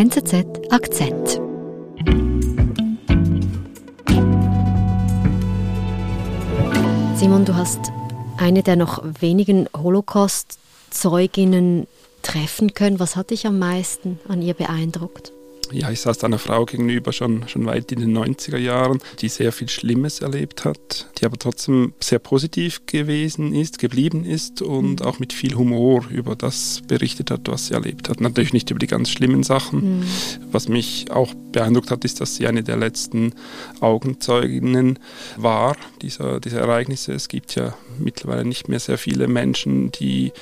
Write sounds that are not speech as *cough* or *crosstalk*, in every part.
NZZ Akzent. Simon, du hast eine der noch wenigen Holocaust-Zeuginnen treffen können. Was hat dich am meisten an ihr beeindruckt? Ja, ich saß einer Frau gegenüber schon, schon weit in den 90er Jahren, die sehr viel Schlimmes erlebt hat, die aber trotzdem sehr positiv gewesen ist, geblieben ist und mhm. auch mit viel Humor über das berichtet hat, was sie erlebt hat. Natürlich nicht über die ganz schlimmen Sachen. Mhm. Was mich auch beeindruckt hat, ist, dass sie eine der letzten Augenzeuginnen war dieser, dieser Ereignisse. Es gibt ja mittlerweile nicht mehr sehr viele Menschen, die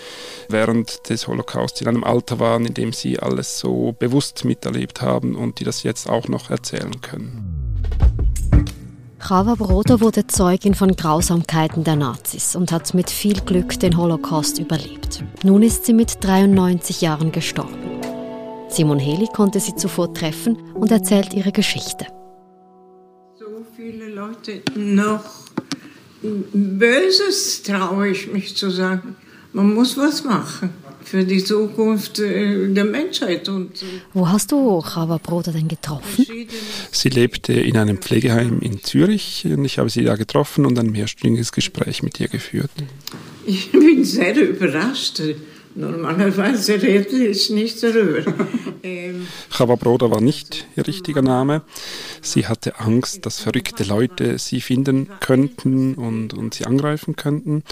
während des Holocaust in einem Alter waren, in dem sie alles so bewusst miterlebt haben haben und die das jetzt auch noch erzählen können. Chava Broda wurde Zeugin von Grausamkeiten der Nazis und hat mit viel Glück den Holocaust überlebt. Nun ist sie mit 93 Jahren gestorben. Simon Heli konnte sie zuvor treffen und erzählt ihre Geschichte. So viele Leute noch Böses traue ich mich zu sagen. Man muss was machen für die Zukunft äh, der Menschheit. Und Wo hast du Chava Broda denn getroffen? Sie lebte in einem Pflegeheim in Zürich und ich habe sie da getroffen und ein mehrstündiges Gespräch mit ihr geführt. Ich bin sehr überrascht. Normalerweise rede ich nicht darüber. Ähm, Broda war nicht ihr richtiger Name. Sie hatte Angst, dass verrückte Leute sie finden könnten und, und sie angreifen könnten. Mhm.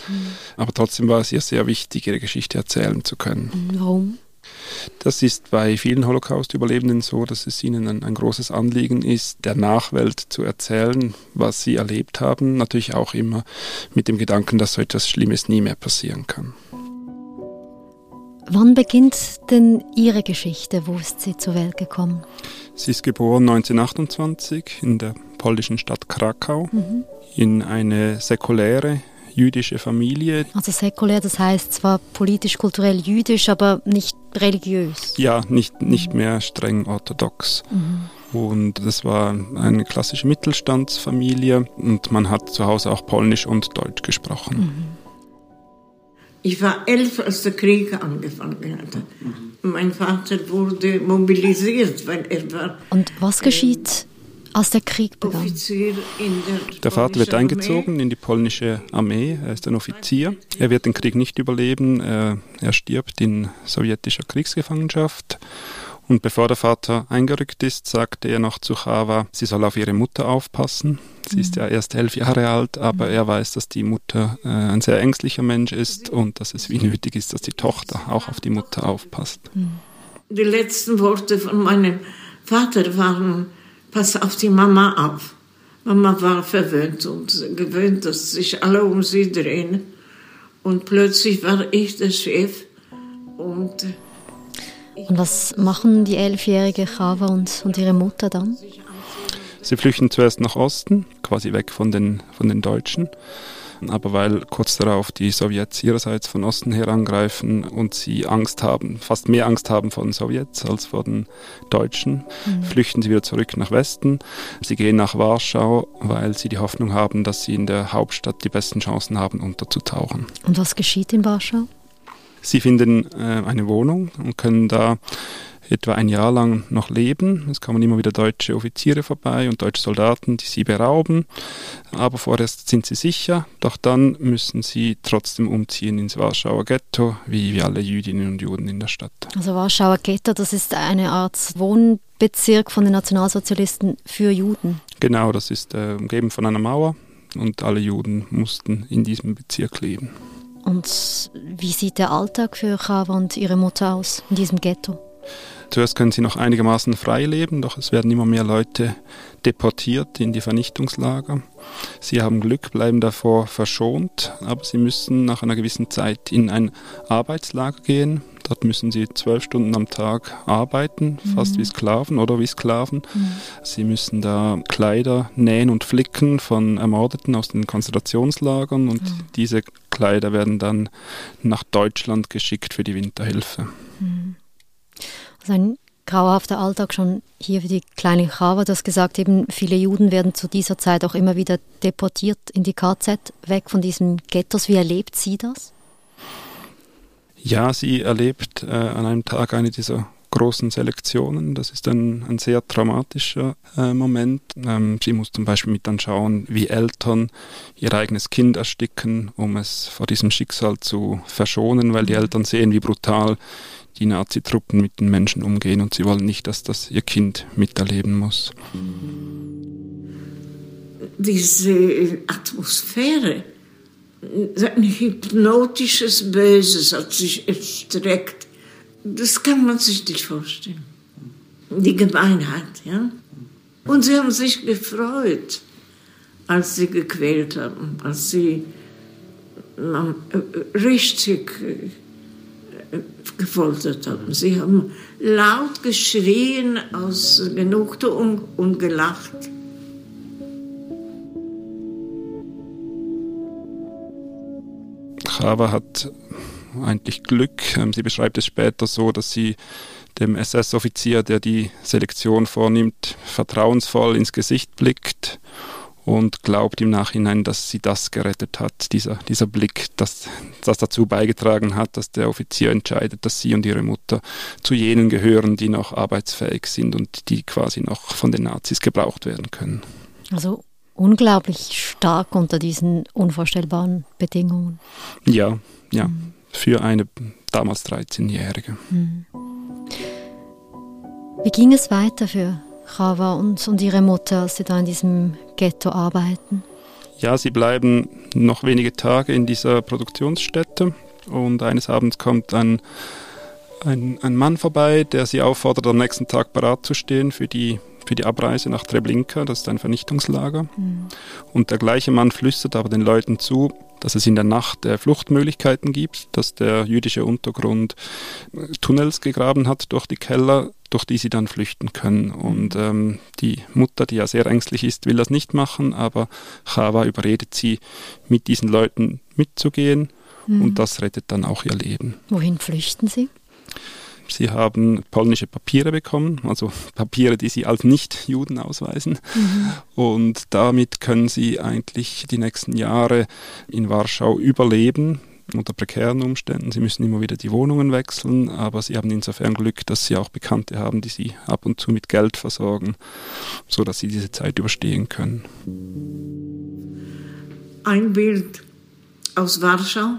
Aber trotzdem war es ihr sehr wichtig, ihre Geschichte erzählen zu können. Mhm, warum? Das ist bei vielen Holocaust-Überlebenden so, dass es ihnen ein, ein, großes Anliegen ist, der Nachwelt zu erzählen, was sie erlebt haben. Natürlich auch immer mit dem Gedanken, dass so etwas Schlimmes nie mehr passieren kann. Wann beginnt denn Ihre Geschichte? Wo ist sie zur Welt gekommen? Sie ist geboren 1928 in der polnischen Stadt Krakau mhm. in eine säkuläre jüdische Familie. Also säkulär, das heißt zwar politisch-kulturell jüdisch, aber nicht religiös. Ja, nicht, nicht mehr streng orthodox. Mhm. Und das war eine klassische Mittelstandsfamilie und man hat zu Hause auch Polnisch und Deutsch gesprochen. Mhm. Ich war elf, als der Krieg angefangen hatte. Mein Vater wurde mobilisiert, weil er war. Und was geschieht, als der Krieg begann? Der, der Vater wird eingezogen Armee. in die polnische Armee. Er ist ein Offizier. Er wird den Krieg nicht überleben. Er, er stirbt in sowjetischer Kriegsgefangenschaft. Und bevor der Vater eingerückt ist, sagte er noch zu Chava, sie soll auf ihre Mutter aufpassen. Sie mhm. ist ja erst elf Jahre alt, aber mhm. er weiß, dass die Mutter äh, ein sehr ängstlicher Mensch ist und dass es wie nötig ist, dass die Tochter auch auf die Mutter aufpasst. Mhm. Die letzten Worte von meinem Vater waren, pass auf die Mama auf. Mama war verwöhnt und gewöhnt, dass sich alle um sie drehen. Und plötzlich war ich der Chef und und was machen die elfjährige Chava und, und ihre Mutter dann? Sie flüchten zuerst nach Osten, quasi weg von den, von den Deutschen. Aber weil kurz darauf die Sowjets ihrerseits von Osten her angreifen und sie Angst haben, fast mehr Angst haben vor den Sowjets als vor den Deutschen, mhm. flüchten sie wieder zurück nach Westen. Sie gehen nach Warschau, weil sie die Hoffnung haben, dass sie in der Hauptstadt die besten Chancen haben, unterzutauchen. Und was geschieht in Warschau? Sie finden äh, eine Wohnung und können da etwa ein Jahr lang noch leben. Es kommen immer wieder deutsche Offiziere vorbei und deutsche Soldaten, die sie berauben. Aber vorerst sind sie sicher, doch dann müssen sie trotzdem umziehen ins Warschauer Ghetto, wie, wie alle Jüdinnen und Juden in der Stadt. Also Warschauer Ghetto, das ist eine Art Wohnbezirk von den Nationalsozialisten für Juden. Genau, das ist äh, umgeben von einer Mauer und alle Juden mussten in diesem Bezirk leben. Und wie sieht der Alltag für Chava und ihre Mutter aus in diesem Ghetto? Zuerst können sie noch einigermaßen frei leben, doch es werden immer mehr Leute deportiert in die Vernichtungslager. Sie haben Glück, bleiben davor verschont, aber sie müssen nach einer gewissen Zeit in ein Arbeitslager gehen. Dort müssen sie zwölf Stunden am Tag arbeiten, mhm. fast wie Sklaven oder wie Sklaven. Mhm. Sie müssen da Kleider nähen und flicken von Ermordeten aus den Konzentrationslagern und mhm. diese Kleider werden dann nach Deutschland geschickt für die Winterhilfe. Mhm. Also ein grauhafter Alltag schon hier für die kleine Chava. Du hast gesagt, eben viele Juden werden zu dieser Zeit auch immer wieder deportiert in die KZ, weg von diesen Ghettos. Wie erlebt sie das? Ja, sie erlebt äh, an einem Tag eine dieser großen Selektionen. Das ist ein, ein sehr traumatischer äh, Moment. Ähm, sie muss zum Beispiel mit anschauen, wie Eltern ihr eigenes Kind ersticken, um es vor diesem Schicksal zu verschonen, weil die mhm. Eltern sehen, wie brutal die Nazitruppen mit den Menschen umgehen und sie wollen nicht, dass das ihr Kind miterleben muss. Diese Atmosphäre, ein hypnotisches Böses hat sich erstreckt. Das kann man sich nicht vorstellen. Die Gemeinheit, ja. Und sie haben sich gefreut, als sie gequält haben, als sie äh, richtig äh, gefoltert haben. Sie haben laut geschrien aus Genugtuung und gelacht. Chava hat eigentlich Glück. Ähm, sie beschreibt es später so, dass sie dem SS-Offizier, der die Selektion vornimmt, vertrauensvoll ins Gesicht blickt und glaubt im Nachhinein, dass sie das gerettet hat, dieser, dieser Blick, dass das dazu beigetragen hat, dass der Offizier entscheidet, dass sie und ihre Mutter zu jenen gehören, die noch arbeitsfähig sind und die quasi noch von den Nazis gebraucht werden können. Also unglaublich stark unter diesen unvorstellbaren Bedingungen. Ja, ja, mhm. Für eine damals 13-Jährige. Mhm. Wie ging es weiter für Chava und, und ihre Mutter, als sie da in diesem Ghetto arbeiten? Ja, sie bleiben noch wenige Tage in dieser Produktionsstätte und eines Abends kommt ein, ein, ein Mann vorbei, der sie auffordert, am nächsten Tag parat zu stehen für die, für die Abreise nach Treblinka, das ist ein Vernichtungslager. Mhm. Und der gleiche Mann flüstert aber den Leuten zu, dass es in der Nacht äh, Fluchtmöglichkeiten gibt, dass der jüdische Untergrund äh, Tunnels gegraben hat durch die Keller, durch die sie dann flüchten können. Und mhm. ähm, die Mutter, die ja sehr ängstlich ist, will das nicht machen, aber Chava überredet sie, mit diesen Leuten mitzugehen mhm. und das rettet dann auch ihr Leben. Wohin flüchten sie? Sie haben polnische Papiere bekommen, also Papiere, die sie als Nicht-Juden ausweisen. Mhm. Und damit können sie eigentlich die nächsten Jahre in Warschau überleben unter prekären Umständen. Sie müssen immer wieder die Wohnungen wechseln, aber sie haben insofern Glück, dass sie auch Bekannte haben, die sie ab und zu mit Geld versorgen, sodass sie diese Zeit überstehen können. Ein Bild aus Warschau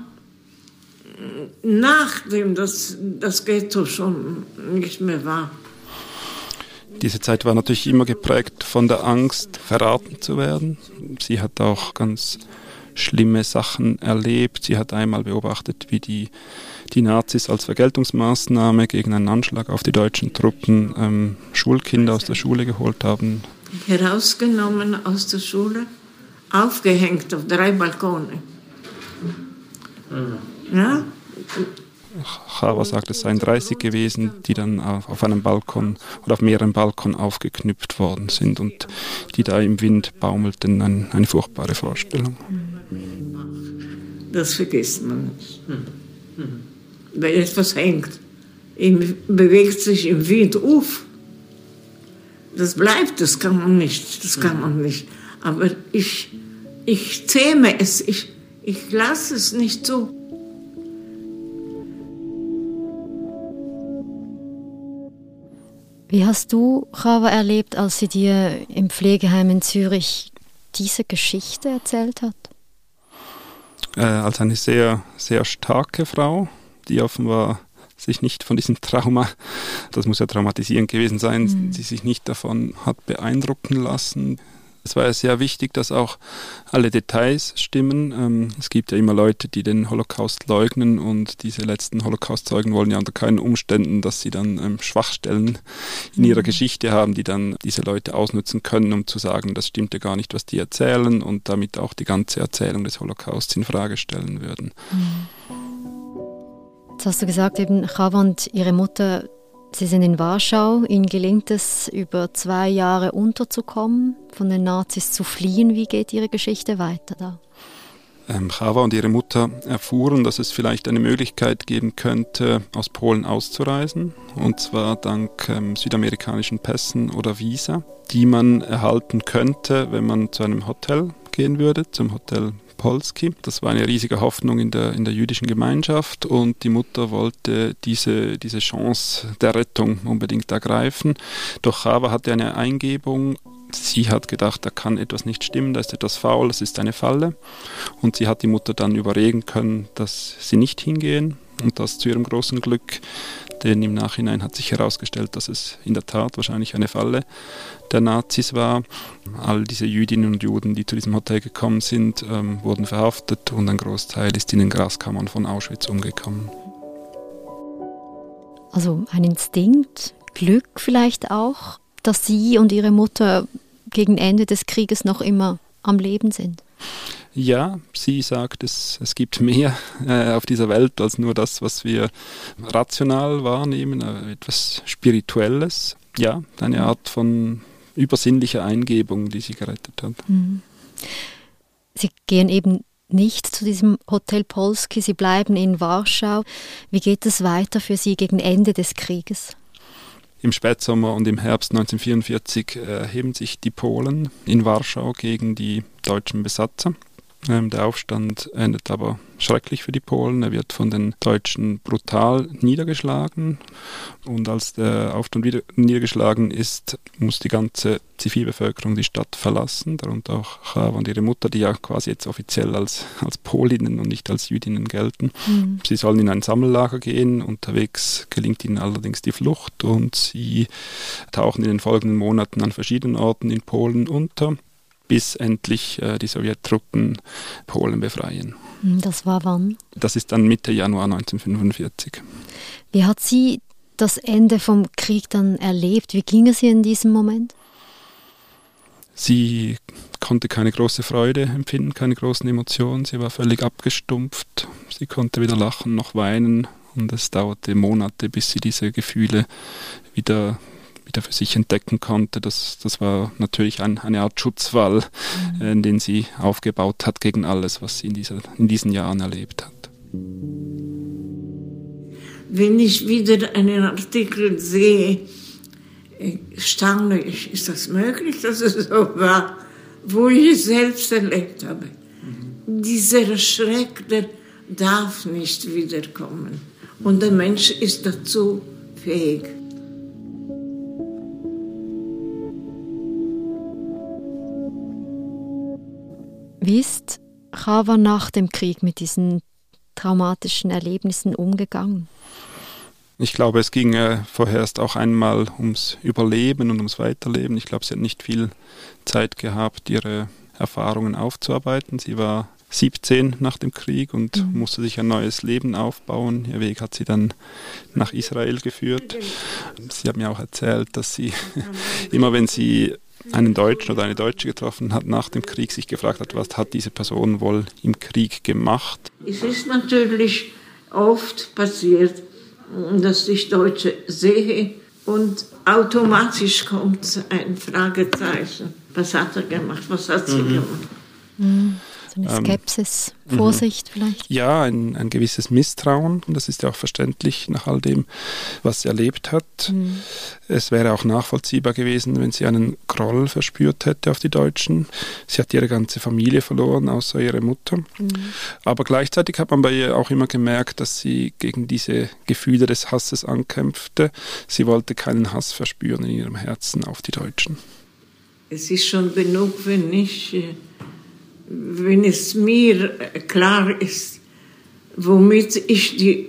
nachdem das, das Ghetto schon nicht mehr war. Diese Zeit war natürlich immer geprägt von der Angst, verraten zu werden. Sie hat auch ganz schlimme Sachen erlebt. Sie hat einmal beobachtet, wie die, die Nazis als Vergeltungsmaßnahme gegen einen Anschlag auf die deutschen Truppen ähm, Schulkinder aus der Schule geholt haben. Herausgenommen aus der Schule, aufgehängt auf drei Balkone. Mhm. Ja? Chava sagt, es seien 30 gewesen, die dann auf einem Balkon oder auf mehreren Balkonen aufgeknüpft worden sind und die da im Wind baumelten. Ein, eine furchtbare Vorstellung. Das vergisst man nicht. Wenn etwas hängt, bewegt sich im Wind auf. Das bleibt, das kann man nicht, das kann man nicht. Aber ich, ich zähme es, ich, ich lasse es nicht so. Wie hast du, Chava, erlebt, als sie dir im Pflegeheim in Zürich diese Geschichte erzählt hat? Äh, als eine sehr, sehr starke Frau, die offenbar sich nicht von diesem Trauma, das muss ja traumatisierend gewesen sein, mhm. die sich nicht davon hat beeindrucken lassen. Es war ja sehr wichtig, dass auch alle Details stimmen. Ähm, es gibt ja immer Leute, die den Holocaust leugnen und diese letzten Holocaust-Zeugen wollen ja unter keinen Umständen, dass sie dann ähm, Schwachstellen in ihrer mhm. Geschichte haben, die dann diese Leute ausnutzen können, um zu sagen, das stimmt ja gar nicht, was die erzählen und damit auch die ganze Erzählung des Holocausts in Frage stellen würden. Jetzt hast du gesagt, eben Chava und ihre Mutter Sie sind in Warschau. Ihnen gelingt es, über zwei Jahre unterzukommen, von den Nazis zu fliehen. Wie geht Ihre Geschichte weiter da? Ähm, Chava und ihre Mutter erfuhren, dass es vielleicht eine Möglichkeit geben könnte, aus Polen auszureisen. Und zwar dank ähm, südamerikanischen Pässen oder Visa, die man erhalten könnte, wenn man zu einem Hotel gehen würde, zum Hotel Polski. Das war eine riesige Hoffnung in der, in der jüdischen Gemeinschaft und die Mutter wollte diese, diese Chance der Rettung unbedingt ergreifen. Doch Chava hatte eine Eingebung, Sie hat gedacht, da kann etwas nicht stimmen, da ist etwas faul, das ist eine Falle. Und sie hat die Mutter dann überreden können, dass sie nicht hingehen. Und das zu ihrem großen Glück, denn im Nachhinein hat sich herausgestellt, dass es in der Tat wahrscheinlich eine Falle der Nazis war. All diese Jüdinnen und Juden, die zu diesem Hotel gekommen sind, ähm, wurden verhaftet und ein Großteil ist in den Gaskammern von Auschwitz umgekommen. Also ein Instinkt, Glück vielleicht auch, dass Sie und Ihre Mutter gegen Ende des Krieges noch immer am Leben sind. Ja, sie sagt, es, es gibt mehr äh, auf dieser Welt als nur das, was wir rational wahrnehmen, äh, etwas Spirituelles. Ja, eine Art von übersinnlicher Eingebung, die sie gerettet hat. Mhm. Sie gehen eben nicht zu diesem Hotel Polski, Sie bleiben in Warschau. Wie geht es weiter für Sie gegen Ende des Krieges? Im Spätsommer und im Herbst 1944 erheben sich die Polen in Warschau gegen die deutschen Besatzer. Ähm, der Aufstand endet aber schrecklich für die Polen. Er wird von den Deutschen brutal niedergeschlagen. Und als der Aufstand wieder niedergeschlagen ist, muss die ganze Zivilbevölkerung die Stadt verlassen, darunter auch Chava und ihre Mutter, die ja quasi jetzt offiziell als, als Polinnen und nicht als Jüdinnen gelten. Mhm. Sie sollen in ein Sammellager gehen. Unterwegs gelingt ihnen allerdings die Flucht und sie tauchen in den folgenden Monaten an verschiedenen Orten in Polen unter bis endlich äh, die Sowjettruppen Polen befreien. Hm, das war wann? Das ist dann Mitte Januar 1945. Wie hat sie das Ende vom Krieg dann erlebt? Wie ging es ihr in diesem Moment? Sie konnte keine große Freude empfinden, keine großen Emotionen. Sie war völlig abgestumpft. Sie konnte weder lachen noch weinen. Und es dauerte Monate, bis sie diese Gefühle wieder wieder für sich entdecken konnte. Das, das war natürlich ein, eine Art Schutzwall, mhm. äh, den sie aufgebaut hat gegen alles, was sie in, dieser, in diesen Jahren erlebt hat. Wenn ich wieder einen Artikel sehe, äh, staune ich, ist das möglich, dass es so war, wo ich selbst erlebt habe. Mhm. Dieser Schreck, der darf nicht wiederkommen. Und der Mensch ist dazu fähig. Wie ist Chava nach dem Krieg mit diesen traumatischen Erlebnissen umgegangen? Ich glaube, es ging äh, vorerst auch einmal ums Überleben und ums Weiterleben. Ich glaube, sie hat nicht viel Zeit gehabt, ihre Erfahrungen aufzuarbeiten. Sie war 17 nach dem Krieg und mhm. musste sich ein neues Leben aufbauen. Ihr Weg hat sie dann nach Israel geführt. Sie hat mir auch erzählt, dass sie *laughs* immer, wenn sie einen Deutschen oder eine Deutsche getroffen hat nach dem Krieg, sich gefragt hat, was hat diese Person wohl im Krieg gemacht. Es ist natürlich oft passiert, dass ich Deutsche sehe und automatisch kommt ein Fragezeichen. Was hat er gemacht? Was hat sie mhm. gemacht? Mhm eine ähm, Skepsis, ähm, Vorsicht vielleicht? Ja, ein, ein gewisses Misstrauen. Und das ist ja auch verständlich nach all dem, was sie erlebt hat. Mhm. Es wäre auch nachvollziehbar gewesen, wenn sie einen Groll verspürt hätte auf die Deutschen. Sie hat ihre ganze Familie verloren, außer ihre Mutter. Mhm. Aber gleichzeitig hat man bei ihr auch immer gemerkt, dass sie gegen diese Gefühle des Hasses ankämpfte. Sie wollte keinen Hass verspüren in ihrem Herzen auf die Deutschen. Es ist schon genug, wenn ich äh, wenn es mir klar ist, womit ich die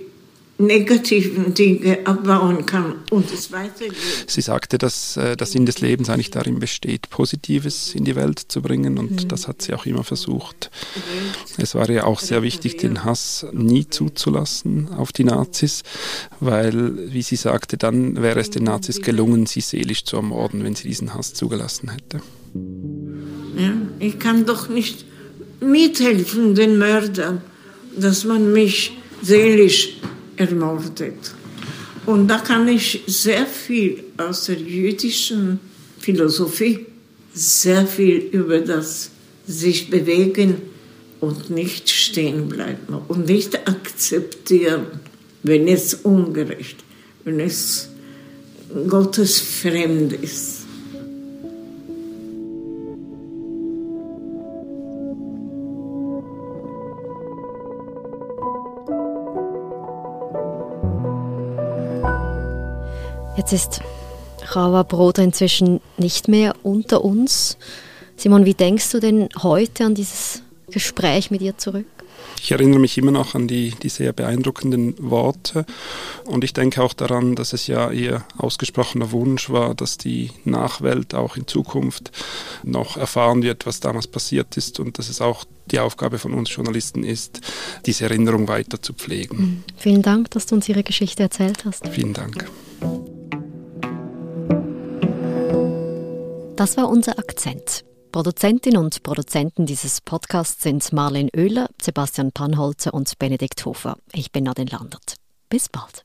negativen Dinge abbauen kann und es weitergeht. Sie sagte, dass äh, der Sinn des Lebens eigentlich darin besteht, Positives in die Welt zu bringen und mhm. das hat sie auch immer versucht. Es war ja auch sehr wichtig, den Hass nie zuzulassen auf die Nazis, weil, wie sie sagte, dann wäre es den Nazis gelungen, sie seelisch zu ermorden, wenn sie diesen Hass zugelassen hätte. Ja, ich kann doch nicht mithelfen den Mördern, dass man mich seelisch ermordet. Und da kann ich sehr viel aus der jüdischen Philosophie, sehr viel über das sich bewegen und nicht stehen bleiben und nicht akzeptieren, wenn es ungerecht, wenn es Gottes fremd ist. Jetzt ist Chava Broder inzwischen nicht mehr unter uns. Simon, wie denkst du denn heute an dieses Gespräch mit ihr zurück? Ich erinnere mich immer noch an die, die sehr beeindruckenden Worte und ich denke auch daran, dass es ja ihr ausgesprochener Wunsch war, dass die Nachwelt auch in Zukunft noch erfahren wird, was damals passiert ist und dass es auch die Aufgabe von uns Journalisten ist, diese Erinnerung weiter zu pflegen. Mhm. Vielen Dank, dass du uns Ihre Geschichte erzählt hast. Vielen Dank. Das war unser Akzent. Produzentin und Produzenten dieses Podcasts sind Marlene Oehler, Sebastian Panholzer und Benedikt Hofer. Ich bin Nadine Landert. Bis bald.